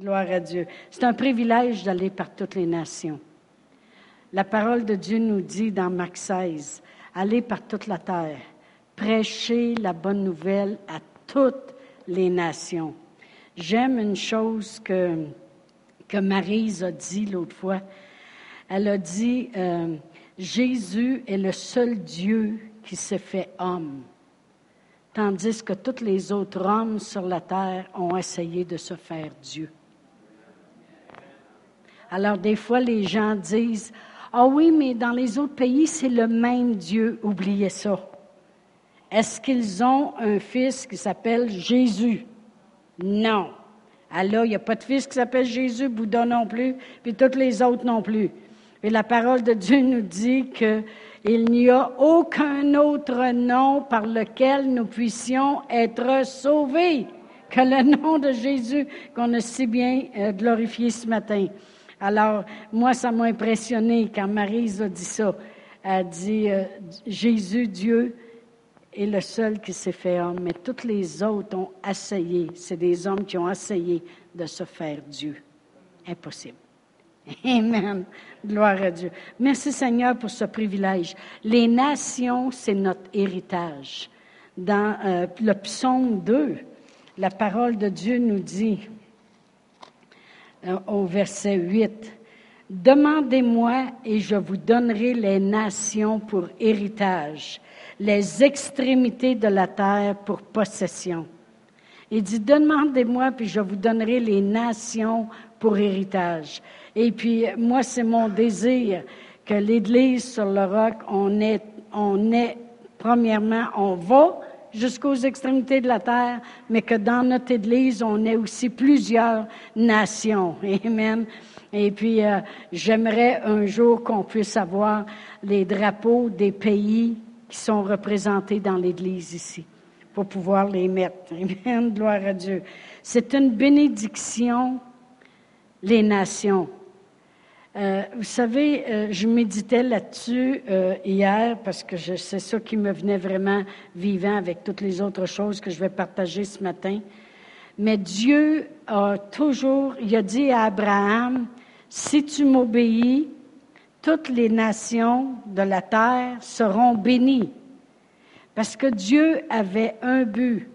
Gloire à Dieu. C'est un privilège d'aller par toutes les nations. La parole de Dieu nous dit dans Marc 16, allez par toute la terre, prêchez la bonne nouvelle à toutes les nations. J'aime une chose que, que Marise a dit l'autre fois. Elle a dit, euh, Jésus est le seul Dieu qui s'est fait homme, tandis que tous les autres hommes sur la terre ont essayé de se faire Dieu. Alors des fois, les gens disent, ah oui, mais dans les autres pays, c'est le même Dieu. Oubliez ça. Est-ce qu'ils ont un fils qui s'appelle Jésus? Non. Alors, il n'y a pas de fils qui s'appelle Jésus, Bouddha non plus, puis toutes les autres non plus. Et la parole de Dieu nous dit qu'il n'y a aucun autre nom par lequel nous puissions être sauvés que le nom de Jésus qu'on a si bien euh, glorifié ce matin. Alors, moi, ça m'a impressionné quand Marie a dit ça. Elle a dit, euh, Jésus, Dieu, est le seul qui s'est fait homme, mais tous les autres ont essayé. C'est des hommes qui ont essayé de se faire Dieu. Impossible. Amen. Gloire à Dieu. Merci Seigneur pour ce privilège. Les nations, c'est notre héritage. Dans euh, le psaume 2, la parole de Dieu nous dit, au verset 8. Demandez-moi et je vous donnerai les nations pour héritage, les extrémités de la terre pour possession. Il dit, demandez-moi puis je vous donnerai les nations pour héritage. Et puis, moi, c'est mon désir que l'Église sur le roc, on est, on est, premièrement, on va jusqu'aux extrémités de la terre, mais que dans notre Église, on ait aussi plusieurs nations. Amen. Et puis, euh, j'aimerais un jour qu'on puisse avoir les drapeaux des pays qui sont représentés dans l'Église ici, pour pouvoir les mettre. Amen. Gloire à Dieu. C'est une bénédiction, les nations. Euh, vous savez, euh, je méditais là-dessus euh, hier parce que c'est ça qui me venait vraiment vivant avec toutes les autres choses que je vais partager ce matin. Mais Dieu a toujours, il a dit à Abraham, si tu m'obéis, toutes les nations de la terre seront bénies. Parce que Dieu avait un but,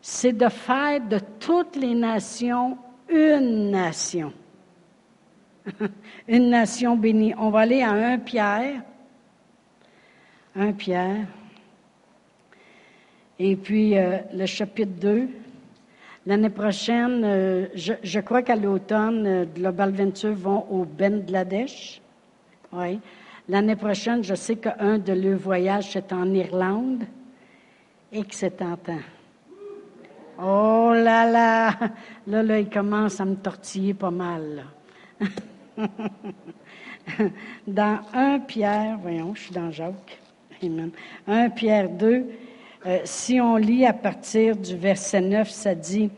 c'est de faire de toutes les nations une nation. une nation bénie. On va aller à un Pierre. Un Pierre. Et puis euh, le chapitre 2. L'année prochaine, euh, je, crois qu'à l'automne, euh, Global Venture vont au Bangladesh. Oui. L'année prochaine, je sais qu'un de leurs voyages, c'est en Irlande et que c'est tentant. Oh là là! Là, là, il commence à me tortiller pas mal. dans 1 Pierre, voyons, je suis dans Jacques. Amen. 1 Pierre 2, euh, si on lit à partir du verset 9, ça dit,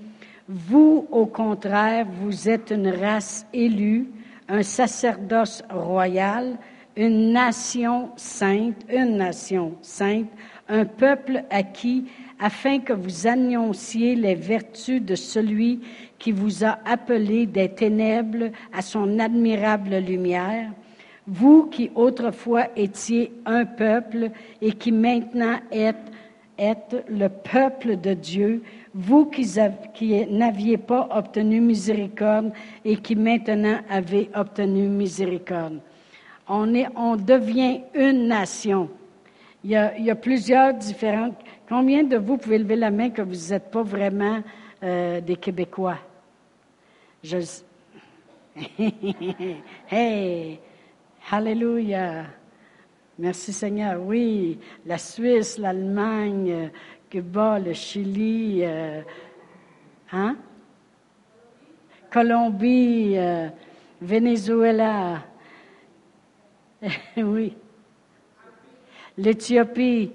Vous, au contraire, vous êtes une race élue, un sacerdoce royal, une nation sainte, une nation sainte, un peuple acquis, afin que vous annonciez les vertus de celui qui vous a appelé des ténèbres à son admirable lumière, vous qui autrefois étiez un peuple et qui maintenant êtes, êtes le peuple de Dieu, vous qui, qui n'aviez pas obtenu miséricorde et qui maintenant avez obtenu miséricorde. On, est, on devient une nation. Il y, a, plusieurs différentes. Combien de vous pouvez lever la main que vous n'êtes pas vraiment euh, des Québécois? Je... hey, Alléluia. Merci Seigneur. Oui, la Suisse, l'Allemagne, Cuba, le Chili, euh, hein? Colombie, euh, Venezuela. oui. L'Éthiopie.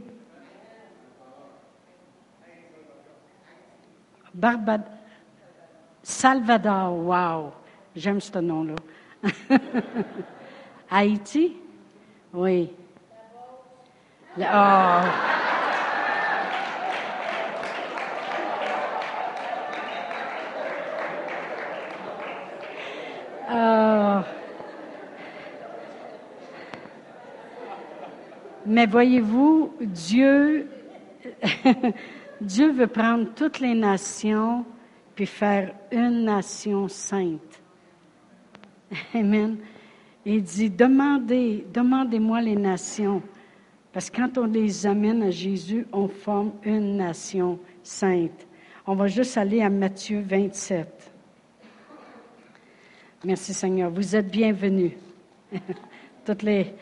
Salvador, wow, j'aime ce nom-là. Haïti? Oui. Oh. Euh, mais voyez-vous, Dieu, Dieu veut prendre toutes les nations puis faire une nation sainte. Amen. Il dit, demandez, demandez-moi les nations. Parce que quand on les amène à Jésus, on forme une nation sainte. On va juste aller à Matthieu 27. Merci Seigneur. Vous êtes bienvenus. Toutes les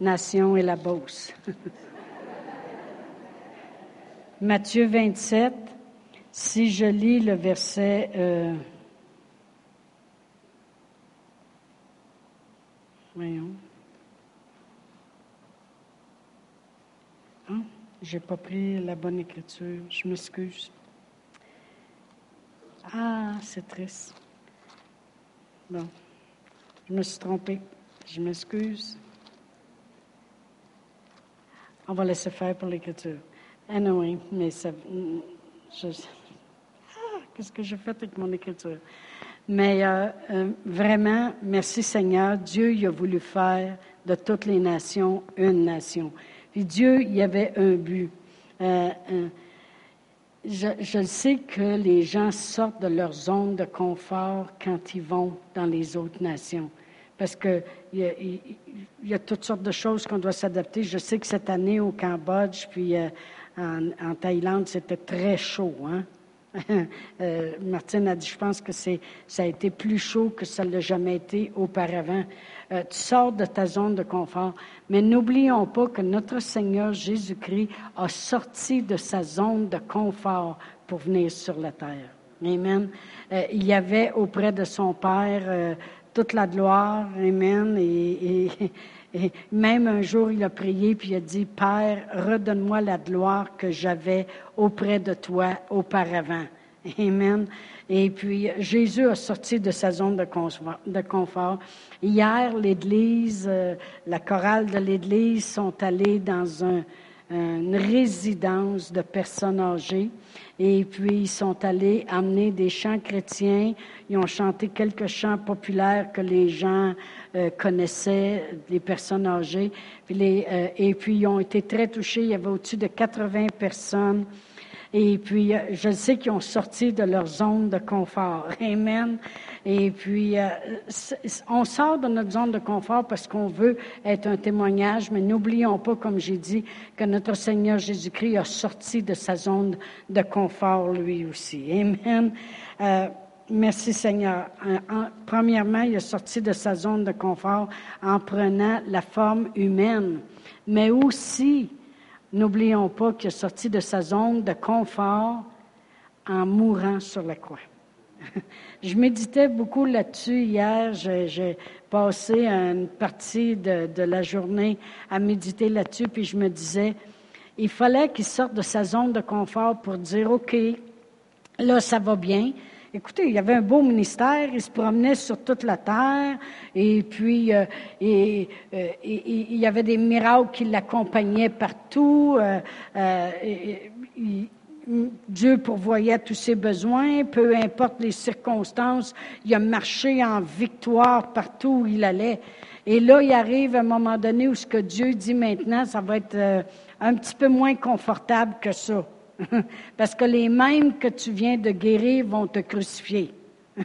nations et la Beauce. Matthieu 27, si je lis le verset... Euh, voyons. Hein? Je n'ai pas pris la bonne écriture. Je m'excuse. Ah, c'est triste. Bon, je me suis trompée. Je m'excuse. On va laisser faire pour l'écriture. Anyway, mais ça. Je, ah, qu'est-ce que j'ai fait avec mon écriture? Mais euh, euh, vraiment, merci Seigneur, Dieu il a voulu faire de toutes les nations une nation. Puis Dieu, il y avait un but. Euh, je, je, sais que les gens sortent de leur zone de confort quand ils vont dans les autres nations. Parce qu'il y, y a toutes sortes de choses qu'on doit s'adapter. Je sais que cette année au Cambodge, puis en, Thaïlande, c'était très chaud. Hein? euh, Martine a dit, je pense que c'est, ça a été plus chaud que ça ne l'a jamais été auparavant. Euh, tu sors de ta zone de confort, mais n'oublions pas que notre Seigneur Jésus-Christ a sorti de sa zone de confort pour venir sur la terre. Amen. Euh, il y avait auprès de son Père toute la gloire. Amen. Et, et même un jour, il a prié, puis il a dit, Père, redonne-moi la gloire que j'avais auprès de toi auparavant. Amen. Et puis, Jésus a sorti de sa zone de confort. Hier, l'Église, euh, la chorale de l'Église sont allés dans un, une résidence de personnes âgées. Et puis, ils sont allés amener des chants chrétiens. Ils ont chanté quelques chants populaires que les gens euh, connaissaient, les personnes âgées. Euh, et puis, ils ont été très touchés. Il y avait au-dessus de 80 personnes. Et puis, euh, je sais qu'ils ont sorti de leur zone de confort. Amen. Et puis, on sort de notre zone de confort parce qu'on veut être un témoignage, mais n'oublions pas, comme j'ai dit, que notre Seigneur Jésus-Christ a sorti de sa zone de confort lui aussi. Amen. Merci Seigneur. premièrement, il a sorti de sa zone de confort en prenant la forme humaine, mais aussi, n'oublions pas qu'il a sorti de sa zone de confort en mourant sur la croix. Je méditais beaucoup là-dessus hier. J'ai passé une partie de, la journée à méditer là-dessus, puis je me disais, il fallait qu'il sorte de sa zone de confort pour dire, OK, là, ça va bien. Écoutez, il avait un beau ministère, il se promenait sur toute la terre, et puis euh, euh, il y avait des miracles qui l'accompagnaient partout. Euh, Dieu pourvoyait tous ses besoins, peu importe les circonstances. Il a marché en victoire partout où il allait. Et là, il arrive un moment donné où ce que Dieu dit maintenant, ça va être euh, un petit peu moins confortable que ça. Parce que les mêmes que tu viens de guérir vont te crucifier.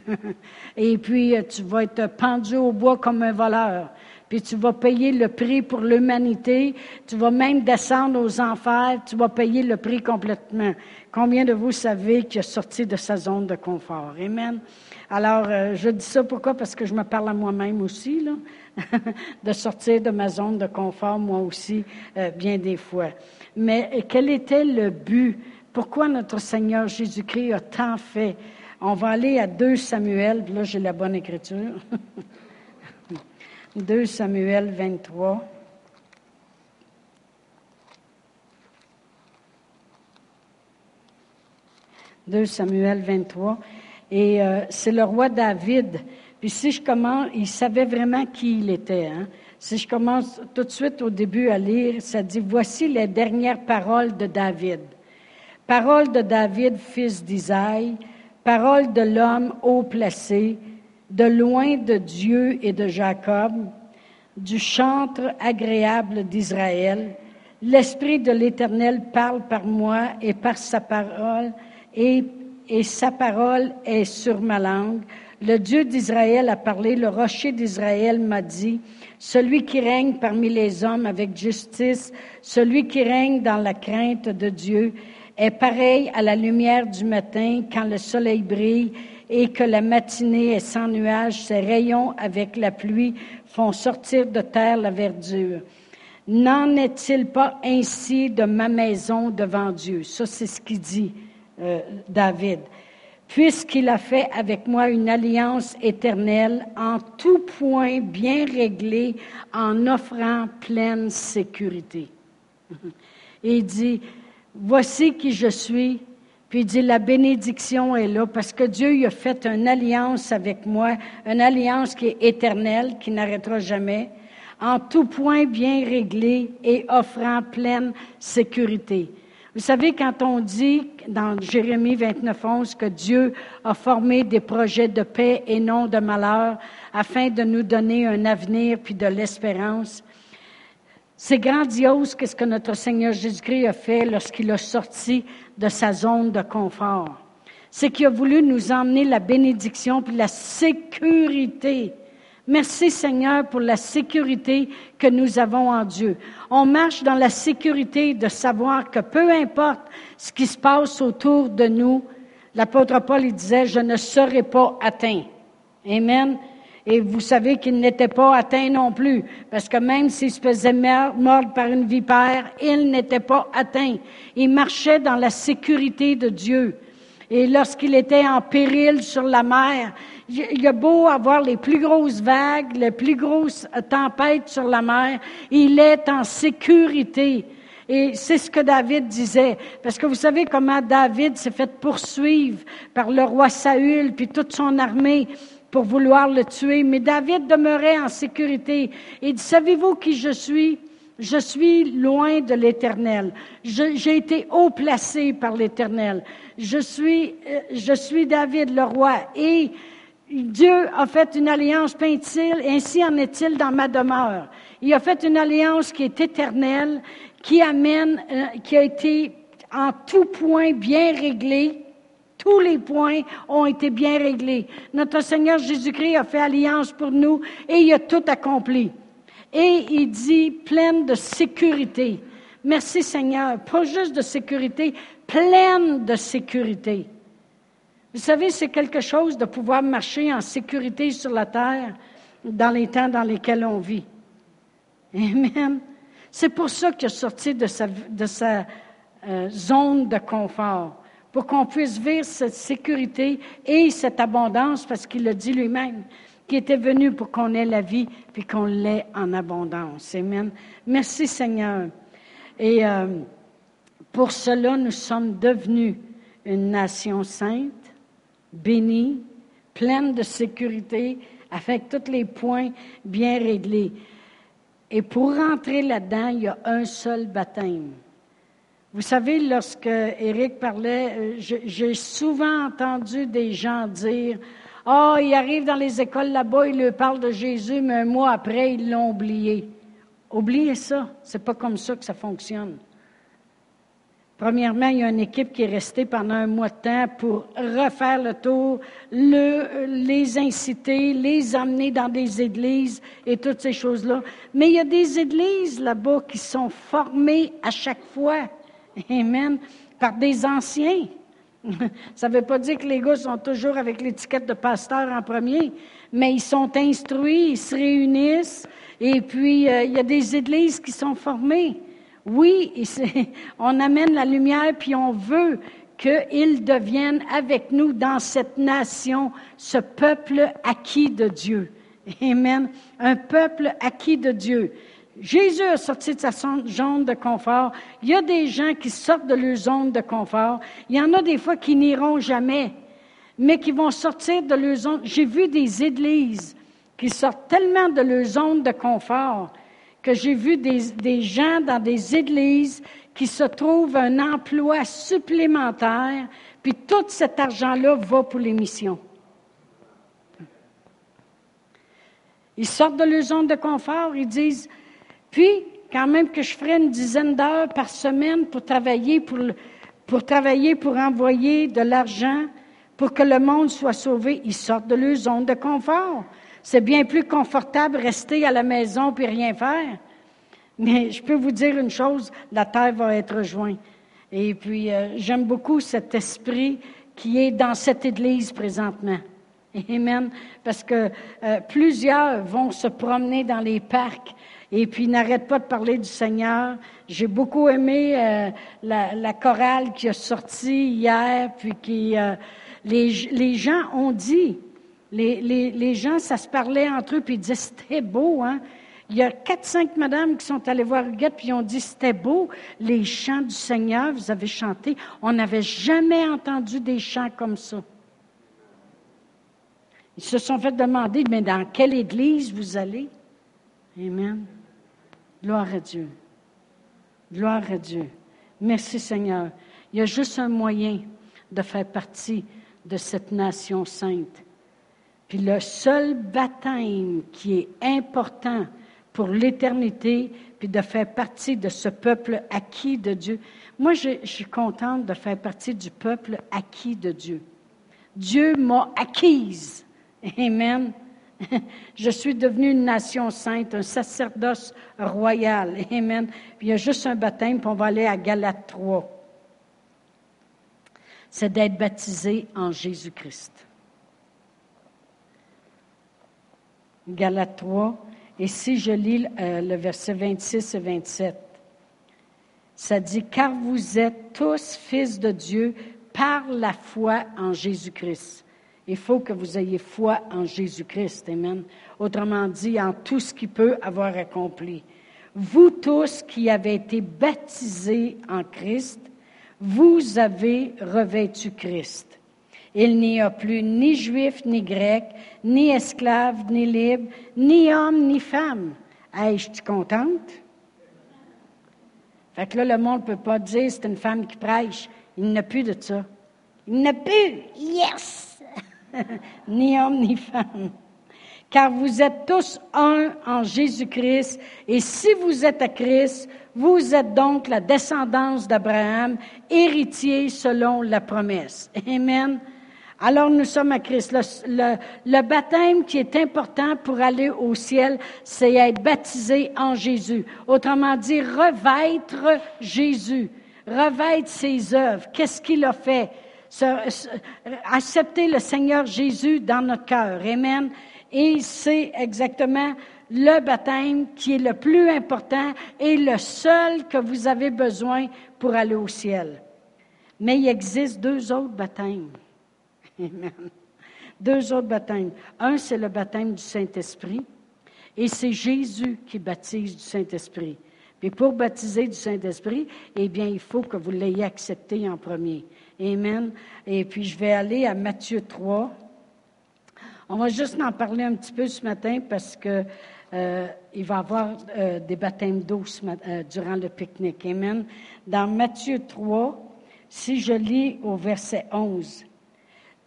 Et puis, euh, tu vas être pendu au bois comme un voleur puis tu vas payer le prix pour l'humanité, tu vas même descendre aux enfers, tu vas payer le prix complètement. Combien de vous savez qu'il est sorti de sa zone de confort? Amen. Alors, euh, je dis ça pourquoi? Parce que je me parle à moi-même aussi, là, de sortir de ma zone de confort, moi aussi, euh, bien des fois. Mais euh, quel était le but? Pourquoi notre Seigneur Jésus-Christ a tant fait? On va aller à 2 Samuel, là j'ai la bonne écriture. 2 Samuel 23. « 2 Samuel 23. Et euh, c'est le roi David. Puis si je commence, il savait vraiment qui il était. Hein? Si je commence tout de suite au début à lire, ça dit, voici les dernières paroles de David. Paroles de David, fils d'Isaïe, paroles de l'homme haut placé, de loin de Dieu et de Jacob, du chantre agréable d'Israël. L'Esprit de l'Éternel parle par moi et par sa parole, et, et sa parole est sur ma langue. Le Dieu d'Israël a parlé, le rocher d'Israël m'a dit, celui qui règne parmi les hommes avec justice, celui qui règne dans la crainte de Dieu, est pareil à la lumière du matin quand le soleil brille et que la matinée est sans nuages, ses rayons avec la pluie font sortir de terre la verdure. N'en est-il pas ainsi de ma maison devant Dieu? Ça, c'est ce qu'il dit euh, David. Puisqu'il a fait avec moi une alliance éternelle en tout point bien réglée, en offrant pleine sécurité. Et il dit, voici qui je suis, puis il dit, la bénédiction est là parce que Dieu a fait une alliance avec moi, une alliance qui est éternelle, qui n'arrêtera jamais, en tout point bien réglé et offrant pleine sécurité. Vous savez, quand on dit dans Jérémie 29, 11 que Dieu a formé des projets de paix et non de malheur afin de nous donner un avenir puis de l'espérance, c'est grandiose ce que notre Seigneur Jésus-Christ a fait lorsqu'il a sorti de sa zone de confort. C'est qu'il a voulu nous emmener la bénédiction puis la sécurité. Merci Seigneur pour la sécurité que nous avons en Dieu. On marche dans la sécurité de savoir que peu importe ce qui se passe autour de nous, l'apôtre Paul il disait, je ne serai pas atteint. Amen. Et vous savez qu'il n'était pas atteint non plus, parce que même s'il se faisait mordre par une vipère, il n'était pas atteint. Il marchait dans la sécurité de Dieu. Et lorsqu'il était en péril sur la mer, il a beau avoir les plus grosses vagues, les plus grosses tempêtes sur la mer, il est en sécurité. Et c'est ce que David disait. Parce que vous savez comment David s'est fait poursuivre par le roi Saül, puis toute son armée pour vouloir le tuer, mais David demeurait en sécurité. Il dit, savez-vous qui je suis? Je suis loin de l'Éternel. J'ai été haut placé par l'Éternel. Je suis, euh, je suis David le roi. Et Dieu a fait une alliance, peint-il, ainsi en est-il dans ma demeure. Il a fait une alliance qui est éternelle, qui amène, euh, qui a été en tout point bien réglée tous les points ont été bien réglés. Notre Seigneur Jésus-Christ a fait alliance pour nous et il a tout accompli. Et il dit pleine de sécurité. Merci Seigneur. Pas juste de sécurité, pleine de sécurité. Vous savez, c'est quelque chose de pouvoir marcher en sécurité sur la terre dans les temps dans lesquels on vit. Amen. C'est pour ça qu'il est sorti de sa, de sa euh, zone de confort pour qu'on puisse vivre cette sécurité et cette abondance, parce qu'il l'a dit lui-même, qui était venu pour qu'on ait la vie, puis qu'on l'ait en abondance. Amen. Merci Seigneur. Et euh, pour cela, nous sommes devenus une nation sainte, bénie, pleine de sécurité, avec tous les points bien réglés. Et pour rentrer là-dedans, il y a un seul baptême. Vous savez, lorsque Éric parlait, euh, j'ai souvent entendu des gens dire Ah, oh, ils arrivent dans les écoles là-bas, ils leur parlent de Jésus, mais un mois après, ils l'ont oublié. Oubliez ça. C'est pas comme ça que ça fonctionne. Premièrement, il y a une équipe qui est restée pendant un mois de temps pour refaire le tour, le, les inciter, les amener dans des églises et toutes ces choses-là. Mais il y a des églises là-bas qui sont formées à chaque fois. Amen. Par des anciens. Ça ne veut pas dire que les gars sont toujours avec l'étiquette de pasteur en premier, mais ils sont instruits, ils se réunissent, et puis euh, il y a des églises qui sont formées. Oui, on amène la lumière, puis on veut qu'ils deviennent avec nous dans cette nation, ce peuple acquis de Dieu. Amen. Un peuple acquis de Dieu. Jésus a sorti de sa zone de confort. Il y a des gens qui sortent de leur zone de confort. Il y en a des fois qui n'iront jamais, mais qui vont sortir de leur zone. J'ai vu des églises qui sortent tellement de leur zone de confort que j'ai vu des, gens dans des églises qui se trouvent un emploi supplémentaire, puis tout cet argent-là va pour les missions. Ils sortent de leur zone de confort, ils disent, puis, quand même que je ferais une dizaine d'heures par semaine pour travailler, pour, pour travailler, pour envoyer de l'argent, pour que le monde soit sauvé, ils sortent de leur zone de confort. C'est bien plus confortable rester à la maison puis rien faire. Mais je peux vous dire une chose, la terre va être rejointe. Et puis, euh, j'aime beaucoup cet esprit qui est dans cette Église présentement. Amen. Parce que euh, plusieurs vont se promener dans les parcs et puis n'arrêtent pas de parler du Seigneur. J'ai beaucoup aimé euh, la, chorale qui a sorti hier, puis qui les, les gens ont dit, les, gens, ça se parlait entre eux, puis ils disaient c'était beau, hein. Il y a quatre, cinq madames qui sont allées voir Huguette, puis ils ont dit, c'était beau, les chants du Seigneur, vous avez chanté. On n'avait jamais entendu des chants comme ça. Ils se sont fait demander, mais dans quelle église vous allez? Amen. Gloire à Dieu. Gloire à Dieu. Merci Seigneur. Il y a juste un moyen de faire partie de cette nation sainte. Puis le seul baptême qui est important pour l'éternité, puis de faire partie de ce peuple acquis de Dieu. Moi, je, suis contente de faire partie du peuple acquis de Dieu. Dieu m'a acquise. Amen. Je suis devenue une nation sainte, un sacerdoce royal. Amen. Puis il y a juste un baptême, puis on va aller à Galate 3. C'est d'être baptisé en Jésus-Christ. Galate 3, et si je lis euh, le verset 26 et 27, ça dit, car vous êtes tous fils de Dieu par la foi en Jésus-Christ. Il faut que vous ayez foi en Jésus-Christ. Amen. Autrement dit, en tout ce qu'il peut avoir accompli. Vous tous qui avez été baptisés en Christ, vous avez revêtu Christ. Il n'y a plus ni juif, ni grec, ni esclave, ni libre, ni homme, ni femme. Suis contente? Fait que là, le monde ne peut pas dire c'est une femme qui prêche. Il n'a plus de ça. Il n'a plus. Yes! ni homme, ni femme. Car vous êtes tous un en Jésus-Christ, et si vous êtes à Christ, vous êtes donc la descendance d'Abraham, héritier selon la promesse. Amen. Alors nous sommes à Christ. Le, baptême qui est important pour aller au ciel, c'est être baptisé en Jésus. Autrement dit, revêtre Jésus, revêtre ses œuvres. Qu'est-ce qu'il a fait? accepter le Seigneur Jésus dans notre cœur. Amen. Et c'est exactement le baptême qui est le plus important et le seul que vous avez besoin pour aller au ciel. Mais il existe deux autres baptêmes. Amen. Deux autres baptêmes. Un, c'est le baptême du Saint-Esprit. Et c'est Jésus qui baptise du Saint-Esprit. Puis pour baptiser du Saint-Esprit, eh bien, il faut que vous l'ayez accepté en premier. Amen. Et puis, je vais aller à Matthieu 3. On va juste en parler un petit peu ce matin parce que euh, il va y avoir euh, des baptêmes d'eau euh, durant le pique-nique. Amen. Dans Matthieu 3, si je lis au verset 11,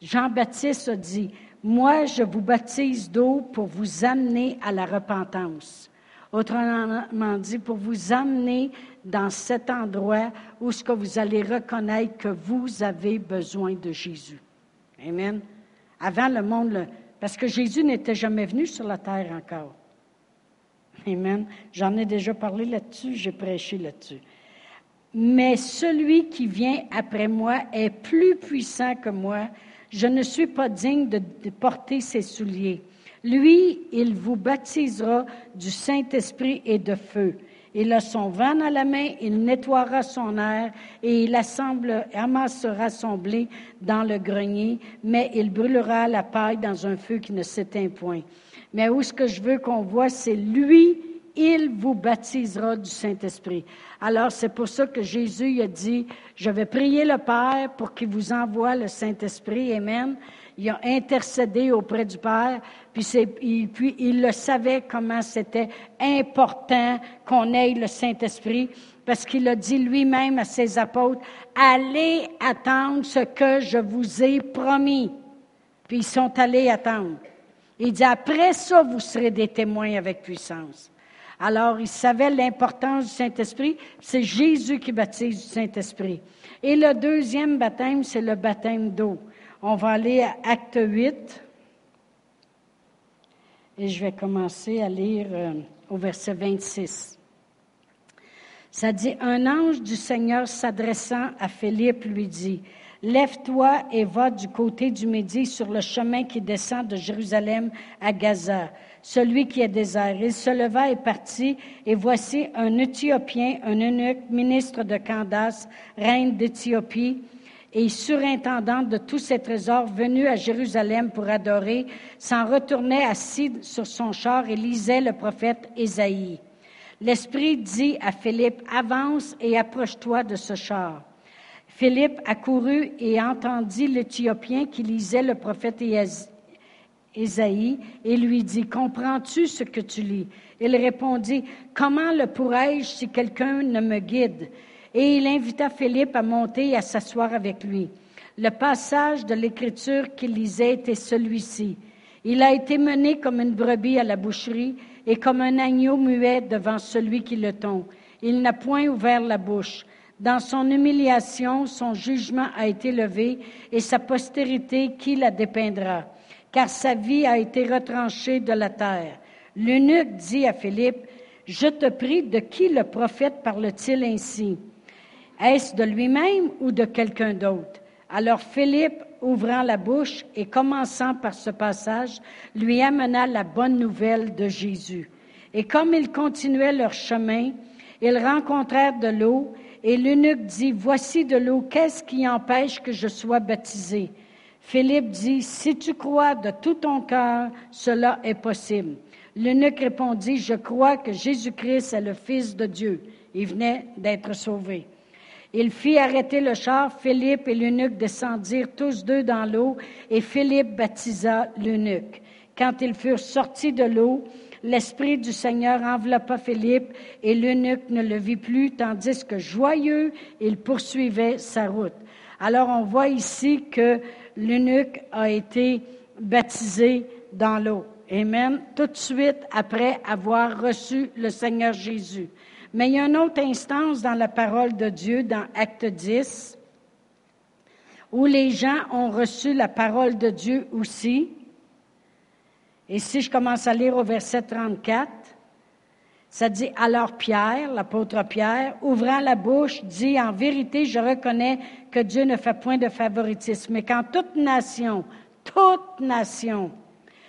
Jean-Baptiste a dit, Moi, je vous baptise d'eau pour vous amener à la repentance. Autrement dit, pour vous amener dans cet endroit où ce que vous allez reconnaître que vous avez besoin de Jésus. Amen. Avant le monde, parce que Jésus n'était jamais venu sur la terre encore. Amen. J'en ai déjà parlé là-dessus, j'ai prêché là-dessus. Mais celui qui vient après moi est plus puissant que moi je ne suis pas digne de, porter ses souliers. Lui, il vous baptisera du Saint-Esprit et de feu. Il a son vent à la main, il nettoiera son air et il assemble, amassera son blé dans le grenier, mais il brûlera la paille dans un feu qui ne s'éteint point. Mais où ce que je veux qu'on voit, c'est lui il vous baptisera du Saint-Esprit. Alors, c'est pour ça que Jésus a dit, je vais prier le Père pour qu'il vous envoie le Saint-Esprit. Amen. Il a intercédé auprès du Père, puis, il, puis il le savait comment c'était important qu'on ait le Saint-Esprit, parce qu'il a dit lui-même à ses apôtres, allez attendre ce que je vous ai promis. Puis ils sont allés attendre. Il dit, après ça, vous serez des témoins avec puissance. Alors, il savait l'importance du Saint-Esprit. C'est Jésus qui baptise du Saint-Esprit. Et le deuxième baptême, c'est le baptême d'eau. On va aller à Acte 8. Et je vais commencer à lire euh, au verset 26. Ça dit, un ange du Seigneur s'adressant à Philippe lui dit, Lève-toi et va du côté du Midi sur le chemin qui descend de Jérusalem à Gaza, celui qui est désert. Il se leva et partit, et voici un Éthiopien, un eunuque, ministre de Candace, reine d'Éthiopie, et surintendant de tous ses trésors, venu à Jérusalem pour adorer, s'en retournait assis sur son char et lisait le prophète Ésaïe. L'Esprit dit à Philippe, avance et approche-toi de ce char. Philippe accourut et entendit l'Éthiopien qui lisait le prophète Ésaïe et lui dit, Comprends-tu ce que tu lis? Il répondit, Comment le pourrais-je si quelqu'un ne me guide? Et il invita Philippe à monter et à s'asseoir avec lui. Le passage de l'Écriture qu'il lisait était celui-ci. Il a été mené comme une brebis à la boucherie et comme un agneau muet devant celui qui le tond. Il n'a point ouvert la bouche. Dans son humiliation, son jugement a été levé et sa postérité, qui la dépeindra? Car sa vie a été retranchée de la terre. L'eunuque dit à Philippe, Je te prie, de qui le prophète parle-t-il ainsi? Est-ce de lui-même ou de quelqu'un d'autre? Alors Philippe, ouvrant la bouche et commençant par ce passage, lui amena la bonne nouvelle de Jésus. Et comme ils continuaient leur chemin, ils rencontrèrent de l'eau et l'eunuque dit, Voici de l'eau, qu'est-ce qui empêche que je sois baptisé? Philippe dit, Si tu crois de tout ton cœur, cela est possible. L'eunuque répondit, Je crois que Jésus-Christ est le Fils de Dieu. Il venait d'être sauvé. Il fit arrêter le char. Philippe et l'eunuque descendirent tous deux dans l'eau et Philippe baptisa l'eunuque. Quand ils furent sortis de l'eau, l'Esprit du Seigneur enveloppa Philippe et l'eunuque ne le vit plus, tandis que joyeux, il poursuivait sa route. Alors on voit ici que l'eunuque a été baptisé dans l'eau. Amen. Tout de suite après avoir reçu le Seigneur Jésus. Mais il y a une autre instance dans la parole de Dieu, dans Acte 10, où les gens ont reçu la parole de Dieu aussi. Et si je commence à lire au verset 34, ça dit, alors Pierre, l'apôtre Pierre, ouvrant la bouche, dit, en vérité, je reconnais que Dieu ne fait point de favoritisme, mais qu'en toute nation, toute nation,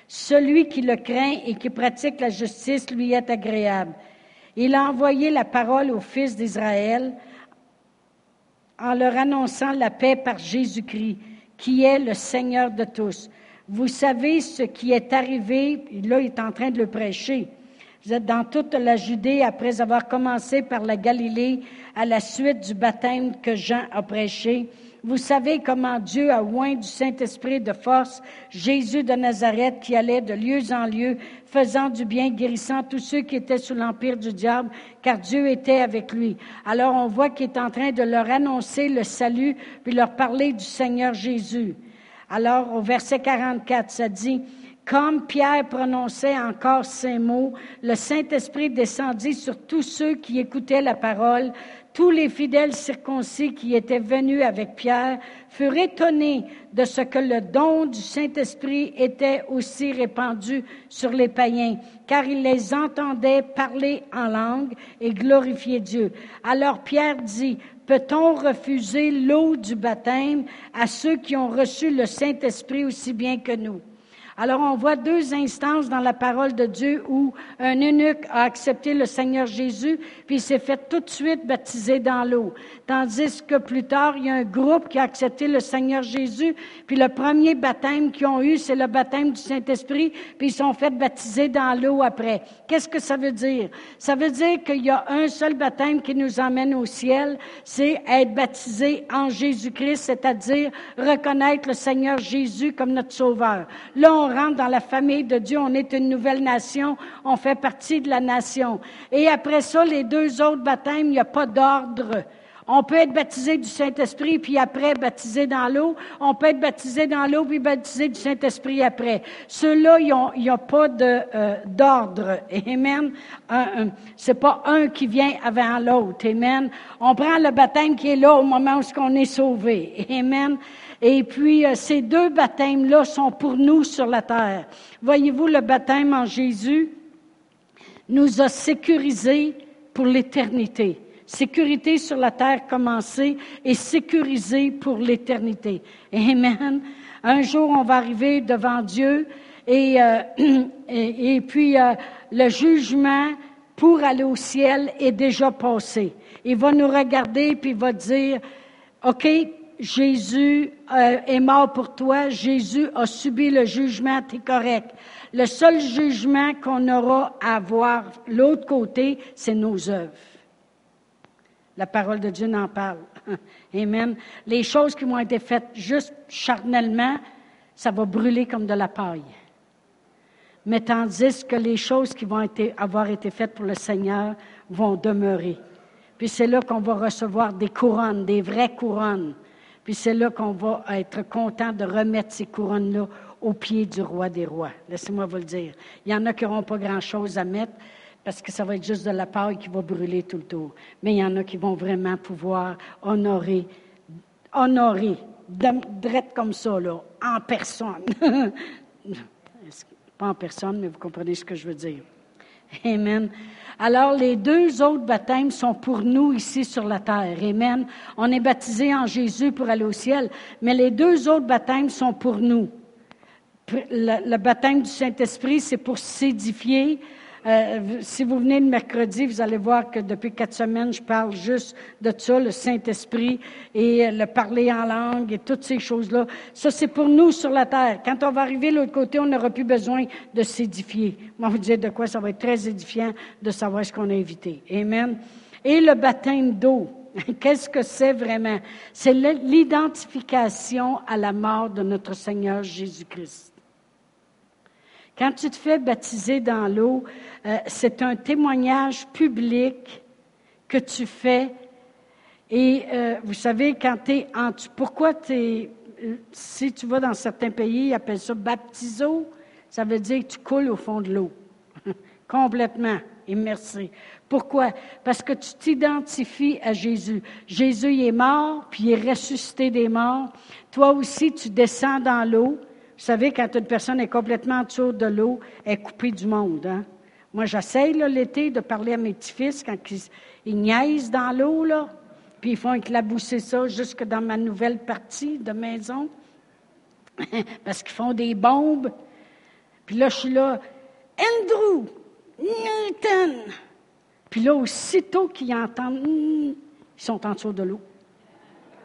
celui qui le craint et qui pratique la justice lui est agréable. Il a envoyé la parole aux fils d'Israël en leur annonçant la paix par Jésus-Christ, qui est le Seigneur de tous. Vous savez ce qui est arrivé, là il est en train de le prêcher. Vous êtes dans toute la Judée après avoir commencé par la Galilée à la suite du baptême que Jean a prêché. Vous savez comment Dieu a oint du Saint-Esprit de force Jésus de Nazareth qui allait de lieu en lieu, faisant du bien, guérissant tous ceux qui étaient sous l'empire du diable, car Dieu était avec lui. Alors on voit qu'il est en train de leur annoncer le salut, puis leur parler du Seigneur Jésus. Alors, au verset 44, ça dit, comme Pierre prononçait encore ces mots, le Saint-Esprit descendit sur tous ceux qui écoutaient la parole. Tous les fidèles circoncis qui étaient venus avec Pierre furent étonnés de ce que le don du Saint-Esprit était aussi répandu sur les païens, car ils les entendaient parler en langue et glorifier Dieu. Alors Pierre dit, Peut-on refuser l'eau du baptême à ceux qui ont reçu le Saint-Esprit aussi bien que nous? Alors on voit deux instances dans la parole de Dieu où un eunuque a accepté le Seigneur Jésus, puis il s'est fait tout de suite baptiser dans l'eau. Tandis que plus tard, il y a un groupe qui a accepté le Seigneur Jésus, puis le premier baptême qu'ils ont eu, c'est le baptême du Saint-Esprit, puis ils sont fait baptiser dans l'eau après. Qu'est-ce que ça veut dire? Ça veut dire qu'il y a un seul baptême qui nous emmène au ciel, c'est être baptisé en Jésus-Christ, c'est-à-dire reconnaître le Seigneur Jésus comme notre Sauveur. Rentre dans la famille de Dieu, on est une nouvelle nation, on fait partie de la nation. Et après ça, les deux autres baptêmes, il n'y a pas d'ordre. On peut être baptisé du Saint-Esprit, puis après baptisé dans l'eau. On peut être baptisé dans l'eau, puis baptisé du Saint-Esprit après. Ceux-là, il n'y a, pas euh, d'ordre. Amen. C'est pas un qui vient avant l'autre. Amen. On prend le baptême qui est là au moment où on est sauvé. Amen. Et puis, euh, ces deux baptêmes-là sont pour nous sur la terre. Voyez-vous, le baptême en Jésus nous a sécurisés pour l'éternité. Sécurité sur la terre commencée et sécurisée pour l'éternité. Amen. Un jour, on va arriver devant Dieu et, euh, et, puis euh, le jugement pour aller au ciel est déjà passé. Il va nous regarder puis il va dire, OK, Jésus euh, est mort pour toi, Jésus a subi le jugement, tu correct. Le seul jugement qu'on aura à voir l'autre côté, c'est nos œuvres. La parole de Dieu n'en parle. Amen. Les choses qui m'ont été faites juste charnellement, ça va brûler comme de la paille. Mais tandis que les choses qui vont avoir été faites pour le Seigneur vont demeurer. Puis c'est là qu'on va recevoir des couronnes, des vraies couronnes. Puis c'est là qu'on va être content de remettre ces couronnes-là au pied du roi des rois. Laissez-moi vous le dire. Il y en a qui n'auront pas grand-chose à mettre parce que ça va être juste de la paille qui va brûler tout le tour. Mais il y en a qui vont vraiment pouvoir honorer, honorer, drette comme ça, là, en personne. Pas en personne, mais vous comprenez ce que je veux dire. Amen. Alors, les deux autres baptêmes sont pour nous ici sur la terre. Amen. On est baptisé en Jésus pour aller au ciel, mais les deux autres baptêmes sont pour nous le, baptême du Saint-Esprit, c'est pour s'édifier. Euh, si vous venez le mercredi, vous allez voir que depuis quatre semaines, je parle juste de ça, le Saint-Esprit et le parler en langue et toutes ces choses-là. Ça, c'est pour nous sur la terre. Quand on va arriver de l'autre côté, on n'aura plus besoin de s'édifier. Moi, vous dire de quoi ça va être très édifiant de savoir ce qu'on a évité. Amen. Et le baptême d'eau. Qu'est-ce que c'est vraiment? C'est l'identification à la mort de notre Seigneur Jésus-Christ. Quand tu te fais baptiser dans l'eau, euh, c'est un témoignage public que tu fais. Et euh, vous savez, quand tu es en... Pourquoi tu es... Si tu vas dans certains pays, ils appellent ça baptiso, ça veut dire que tu coules au fond de l'eau. Complètement. Et merci. Pourquoi? Parce que tu t'identifies à Jésus. Jésus il est mort, puis il est ressuscité des morts. Toi aussi, tu descends dans l'eau. Vous savez, quand une personne est complètement en dessous de l'eau, elle est coupée du monde. Hein? Moi, j'essaye l'été de parler à mes petits-fils quand ils, niaisent dans l'eau, là, puis ils font éclabousser ça jusque dans ma nouvelle partie de maison, parce qu'ils font des bombes. Puis là, je suis là, Andrew, Newton. Puis là, aussitôt qu'ils entendent, ils sont en dessous de l'eau.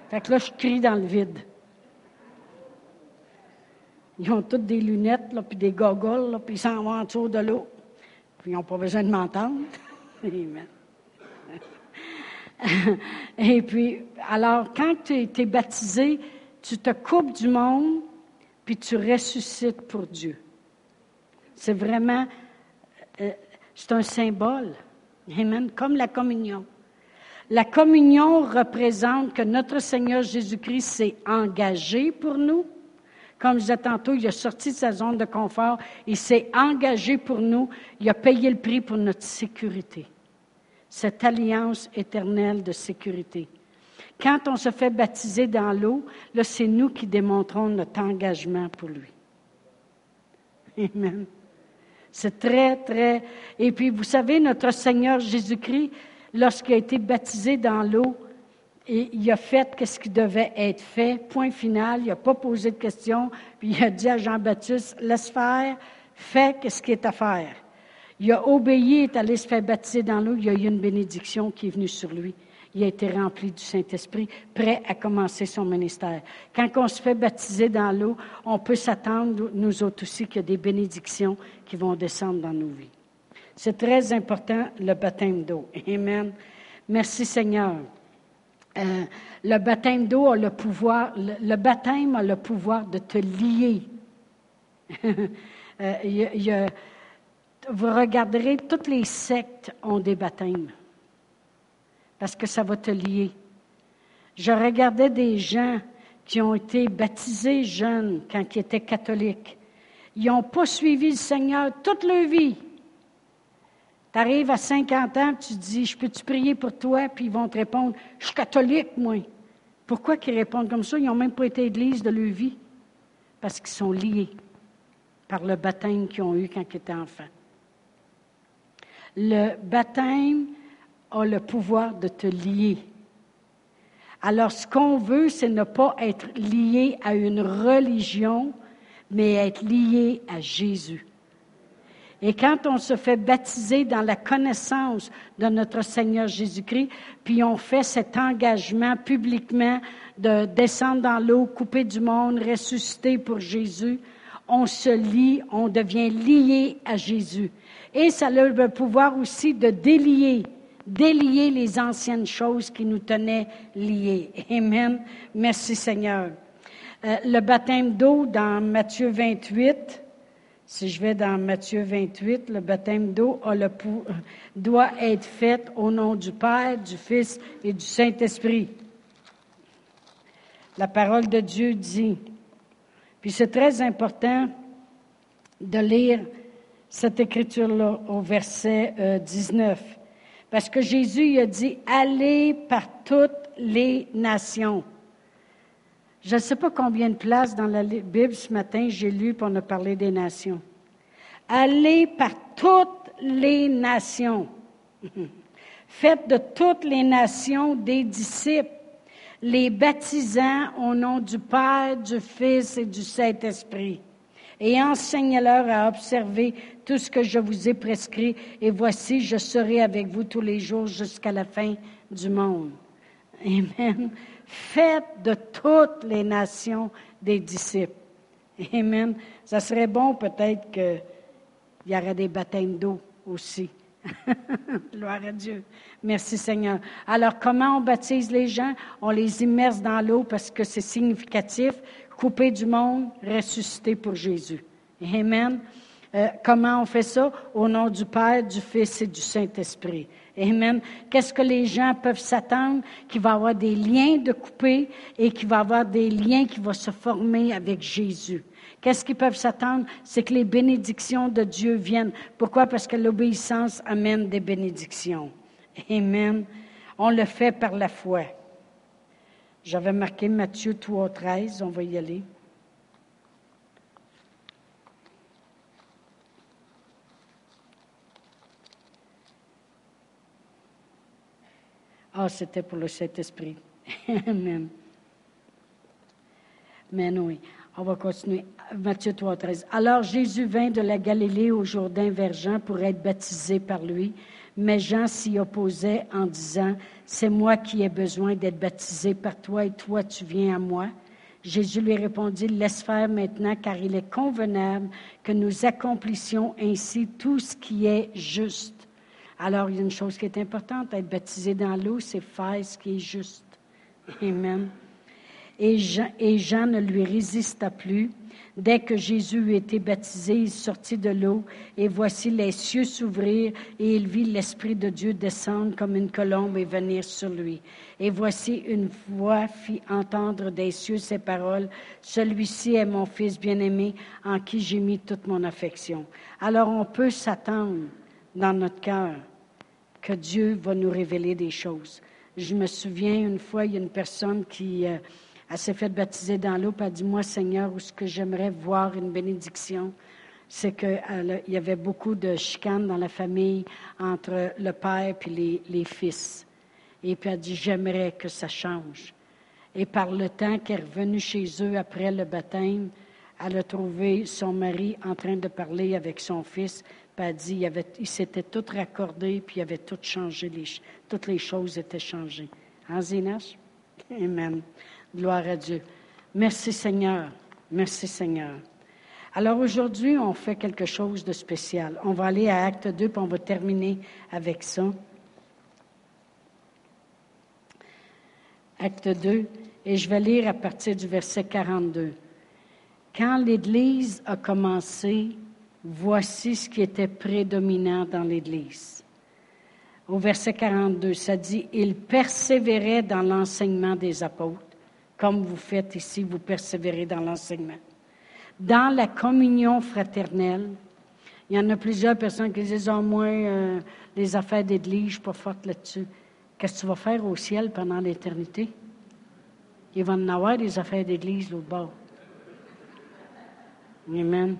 Fait que là, je crie dans le vide. Ils ont toutes des lunettes, puis des goggles, là, puis ils s'en vont en dessous de l'eau. Puis ils n'ont pas besoin de m'entendre. Amen. Et puis, alors, quand tu es, baptisé, tu te coupes du monde, puis tu ressuscites pour Dieu. C'est vraiment, euh, c'est un symbole. Amen. Comme la communion. La communion représente que notre Seigneur Jésus-Christ s'est engagé pour nous comme je disais tantôt, il a sorti de sa zone de confort, il s'est engagé pour nous, il a payé le prix pour notre sécurité. Cette alliance éternelle de sécurité. Quand on se fait baptiser dans l'eau, là, c'est nous qui démontrons notre engagement pour lui. Amen. C'est très, très. Et puis, vous savez, notre Seigneur Jésus-Christ, lorsqu'il a été baptisé dans l'eau, et il a fait ce qui devait être fait, point final. Il n'a pas posé de questions. Puis il a dit à Jean-Baptiste, laisse faire, fais ce qui est à faire. Il a obéi, est allé se faire baptiser dans l'eau. Il y a eu une bénédiction qui est venue sur lui. Il a été rempli du Saint-Esprit, prêt à commencer son ministère. Quand on se fait baptiser dans l'eau, on peut s'attendre, nous autres aussi, qu'il y a des bénédictions qui vont descendre dans nos vies. C'est très important, le baptême d'eau. Amen. Merci Seigneur. Euh, le baptême d'eau a le pouvoir, le, baptême a le pouvoir de te lier. Euh, vous regarderez, toutes les sectes ont des baptêmes. Parce que ça va te lier. Je regardais des gens qui ont été baptisés jeunes quand ils étaient catholiques. Ils n'ont pas suivi le Seigneur toute leur vie. Tu arrives à 50 ans, tu dis, je peux-tu prier pour toi? Puis ils vont te répondre, je suis catholique, moi. Pourquoi qu'ils répondent comme ça? Ils n'ont même pas été église de leur vie. Parce qu'ils sont liés par le baptême qu'ils ont eu quand ils étaient enfants. Le baptême a le pouvoir de te lier. Alors, ce qu'on veut, c'est ne pas être lié à une religion, mais être lié à Jésus. Et quand on se fait baptiser dans la connaissance de notre Seigneur Jésus-Christ, puis on fait cet engagement publiquement de descendre dans l'eau, couper du monde, ressusciter pour Jésus, on se lie, on devient lié à Jésus. Et ça a le pouvoir aussi de délier, délier les anciennes choses qui nous tenaient liés. Amen. Merci Seigneur. Euh, le baptême d'eau dans Matthieu 28, si je vais dans Matthieu 28, le baptême d'eau doit être fait au nom du Père, du Fils et du Saint-Esprit. La parole de Dieu dit, puis c'est très important de lire cette écriture-là au verset 19, euh, parce que Jésus a dit, allez par toutes les nations. Je ne sais pas combien de places dans la Bible ce matin j'ai lu pour nous parler des nations. Allez par toutes les nations. Faites de toutes les nations des disciples, les baptisant au nom du Père, du Fils et du Saint-Esprit. Et enseignez-leur à observer tout ce que je vous ai prescrit. Et voici, je serai avec vous tous les jours jusqu'à la fin du monde. Amen. Faites de toutes les nations des disciples. Amen. Ça serait bon peut-être qu'il y aurait des baptêmes d'eau aussi. Gloire à Dieu. Merci Seigneur. Alors, comment on baptise les gens? On les immerse dans l'eau parce que c'est significatif. Couper du monde, ressusciter pour Jésus. Amen. Euh, comment on fait ça? Au nom du Père, du Fils et du Saint-Esprit. Amen. Qu'est-ce que les gens peuvent s'attendre? Qu'il va y avoir des liens de couper et qu'il va y avoir des liens qui vont se former avec Jésus. Qu'est-ce qu'ils peuvent s'attendre? C'est que les bénédictions de Dieu viennent. Pourquoi? Parce que l'obéissance amène des bénédictions. Amen. On le fait par la foi. J'avais marqué Matthieu 3, 13. On va y aller. Ah, c'était pour le Saint-Esprit. Amen. Mais oui. On va continuer. Matthieu 3, 13. Alors Jésus vint de la Galilée au Jourdain vers Jean pour être baptisé par lui. Mais Jean s'y opposait en disant, C'est moi qui ai besoin d'être baptisé par toi et toi tu viens à moi. Jésus lui répondit, Laisse faire maintenant, car il est convenable que nous accomplissions ainsi tout ce qui est juste. Alors, il y a une chose qui est importante, être baptisé dans l'eau, c'est faire ce qui est juste. Amen. Et Jean, et Jean ne lui résista plus. Dès que Jésus eut été baptisé, il sortit de l'eau, et voici les cieux s'ouvrir, et il vit l'Esprit de Dieu descendre comme une colombe et venir sur lui. Et voici une voix fit entendre des cieux ces paroles, Celui-ci est mon Fils bien-aimé, en qui j'ai mis toute mon affection. Alors on peut s'attendre dans notre cœur que Dieu va nous révéler des choses. Je me souviens une fois, il y a une personne qui euh, s'est fait baptiser dans l'eau, puis a dit, moi Seigneur, où ce que j'aimerais voir une bénédiction, c'est qu'il y avait beaucoup de chicanes dans la famille entre le père et les, les fils. Et puis elle a dit, j'aimerais que ça change. Et par le temps qu'elle est revenue chez eux après le baptême, elle a trouvé son mari en train de parler avec son fils, a dit, il, avait, il s'était tout raccordé, puis il avait tout changé, les, toutes les choses étaient changées. Hein? Amen. Gloire à Dieu. Merci Seigneur. Merci Seigneur. Alors aujourd'hui, on fait quelque chose de spécial. On va aller à Acte 2, puis on va terminer avec ça. Acte 2, et je vais lire à partir du verset 42. Quand l'Église a commencé Voici ce qui était prédominant dans l'Église. au verset 42, ça dit, il persévérait dans l'enseignement des apôtres, comme vous faites ici, vous persévérez dans l'enseignement. Dans la communion fraternelle, il y en a plusieurs personnes qui disent, au oh, moins, euh, les affaires d'église, je suis pas forte là-dessus. Qu'est-ce que tu vas faire au ciel pendant l'éternité? Il va en avoir des affaires d'église l'autre bord. Amen.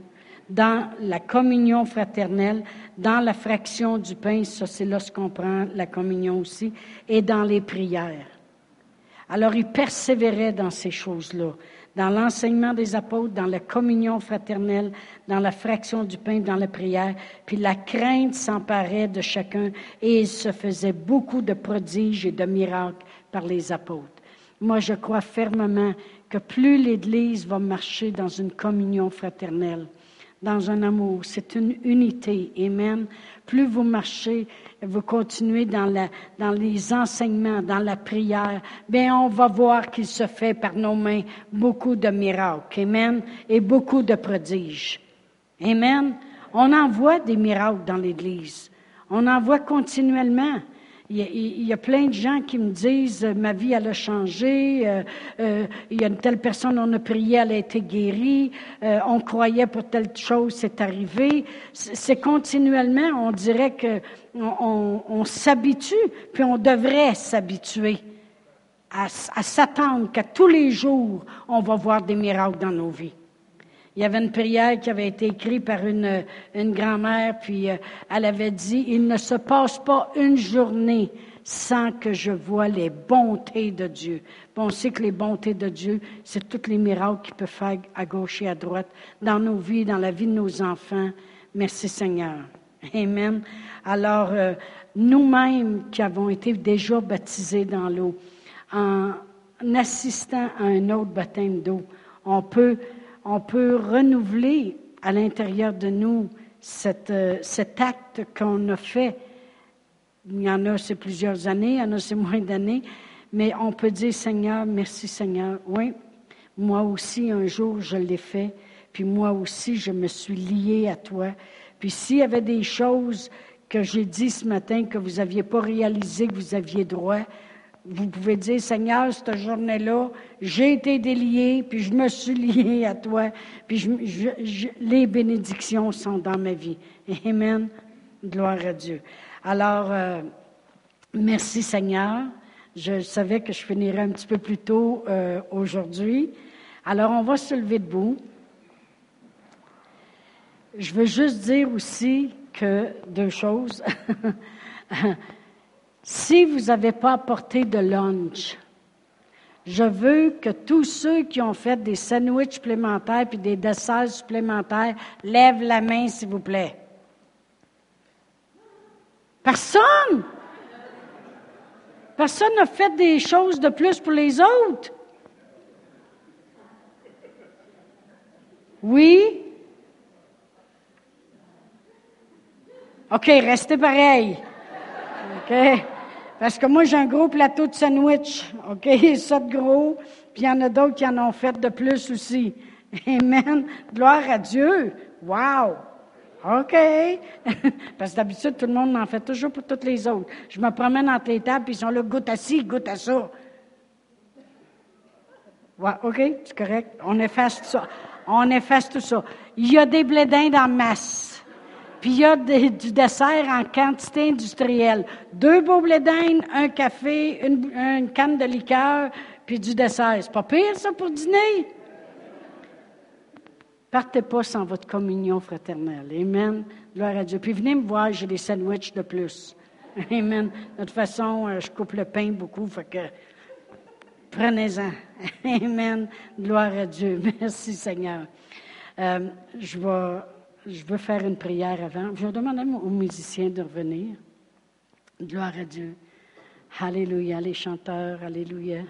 Dans la communion fraternelle, dans la fraction du pain, ça c'est lorsqu'on prend la communion aussi, et dans les prières. Alors il persévérait dans ces choses-là, dans l'enseignement des apôtres, dans la communion fraternelle, dans la fraction du pain, dans la prière, puis la crainte s'emparait de chacun et il se faisait beaucoup de prodiges et de miracles par les apôtres. Moi, je crois fermement que plus l'Église va marcher dans une communion fraternelle, dans un amour, c'est une unité. Amen. Plus vous marchez, vous continuez dans, la, dans les enseignements, dans la prière, bien, on va voir qu'il se fait par nos mains beaucoup de miracles. Amen. Et beaucoup de prodiges. Amen. On en voit des miracles dans l'Église. On en voit continuellement. Il y, a, plein de gens qui me disent euh, ma vie elle a changé, euh, euh, il y a une telle personne on a prié, elle a été guérie, on croyait pour telle chose, c'est arrivé. C'est continuellement, on dirait que on, s'habitue, puis on devrait s'habituer à s'attendre qu'à tous les jours on va voir des miracles dans nos vies. Il y avait une prière qui avait été écrite par une, une grand-mère, puis euh, elle avait dit, il ne se passe pas une journée sans que je vois les bontés de Dieu. on sait que les bontés de Dieu, c'est tous les miracles qu'il peut faire à gauche et à droite dans nos vies, dans la vie de nos enfants. Merci Seigneur. Amen. Alors, euh, nous-mêmes qui avons été déjà baptisés dans l'eau, en assistant à un autre baptême d'eau, on peut on peut renouveler à l'intérieur de nous euh, cet acte qu'on a fait. Il y en a, c'est plusieurs années, il y en a, c'est moins d'années, mais on peut dire, Seigneur, merci Seigneur. Oui, moi aussi, un jour, je l'ai fait, puis moi aussi, je me suis lié à toi. Puis s'il y avait des choses que j'ai dit ce matin que vous n'aviez pas réalisé, que vous aviez droit, vous pouvez dire, Seigneur, cette journée-là, j'ai été délié, puis je me suis lié à toi, puis les bénédictions sont dans ma vie. Amen. Gloire à Dieu. Alors, euh, merci Seigneur. Je savais que je finirais un petit peu plus tôt euh, aujourd'hui. Alors, on va se lever debout. Je veux juste dire aussi que deux choses. Si vous n'avez pas apporté de lunch, je veux que tous ceux qui ont fait des sandwichs supplémentaires puis des desserts supplémentaires lèvent la main, s'il vous plaît. Personne! Personne n'a fait des choses de plus pour les autres. Oui? OK, restez pareil. OK? Parce que moi, j'ai un gros plateau de sandwich, OK? De gros. Puis il y en a d'autres qui en ont fait de plus aussi. Amen. Gloire à Dieu. Wow! OK. Parce que d'habitude, tout le monde en fait toujours pour toutes les autres. Je me promène entre les tables, puis ils sont là, goûte à ci, goûte à ça. Ouais, OK, c'est correct. On efface tout ça. On efface tout ça. Il y a des blédins dans masse. Puis il y a du dessert en quantité industrielle. Deux beaux blé un café, une, canne de liqueur, puis du dessert. C'est pas pire, ça, pour dîner? Partez pas sans votre communion fraternelle. Amen. Gloire à Dieu. Puis venez me voir, j'ai des sandwichs de plus. Amen. De toute façon, euh, je coupe le pain beaucoup, fait que prenez-en. Amen. Gloire à Dieu. Merci Seigneur. Euh, je vais je veux faire une prière avant. Je vais demander aux musiciens de revenir. Gloire à Dieu. Alléluia, les chanteurs, Alléluia.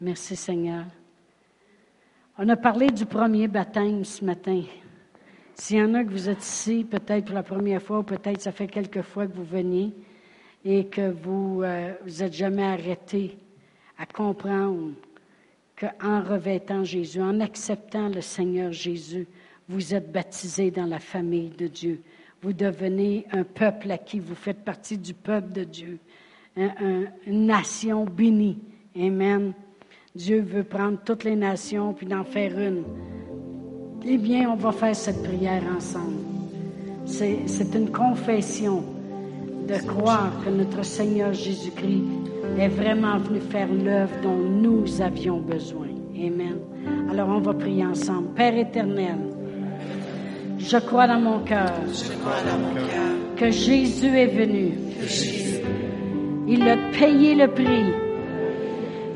Merci Seigneur. On a parlé du premier baptême ce matin. S'il y en a que vous êtes ici, peut-être pour la première fois, ou peut-être ça fait quelques fois que vous veniez et que vous euh, vous êtes jamais arrêté à comprendre qu'en revêtant Jésus, en acceptant le Seigneur Jésus, vous êtes baptisé dans la famille de Dieu. vous devenez un peuple à qui vous faites partie du peuple de Dieu, une nation bénie. Amen. Dieu veut prendre toutes les nations puis d'en faire une. Eh bien, on va faire cette prière ensemble. C'est une confession de croire que notre Seigneur Jésus-Christ est vraiment venu faire l'œuvre dont nous avions besoin. Amen. Alors on va prier ensemble. Père éternel, je crois dans mon cœur que Jésus est venu. Il a payé le prix.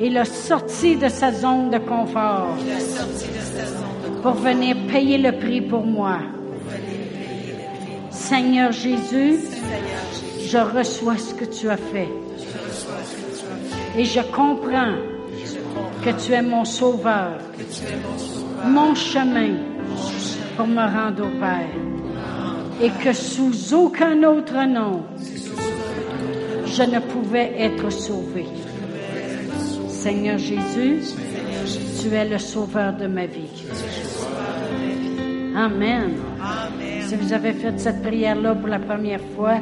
Il a sorti de sa zone de confort pour venir payer le prix pour moi. Seigneur Jésus, je reçois ce que tu as fait. Et je comprends que tu es mon sauveur, mon chemin pour me rendre au Père. Et que sous aucun autre nom, je ne pouvais être sauvé. Seigneur Jésus, tu es le sauveur de ma vie. Amen. Si vous avez fait cette prière-là pour la première fois,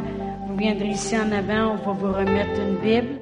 vous viendrez ici en avant, on va vous remettre une Bible.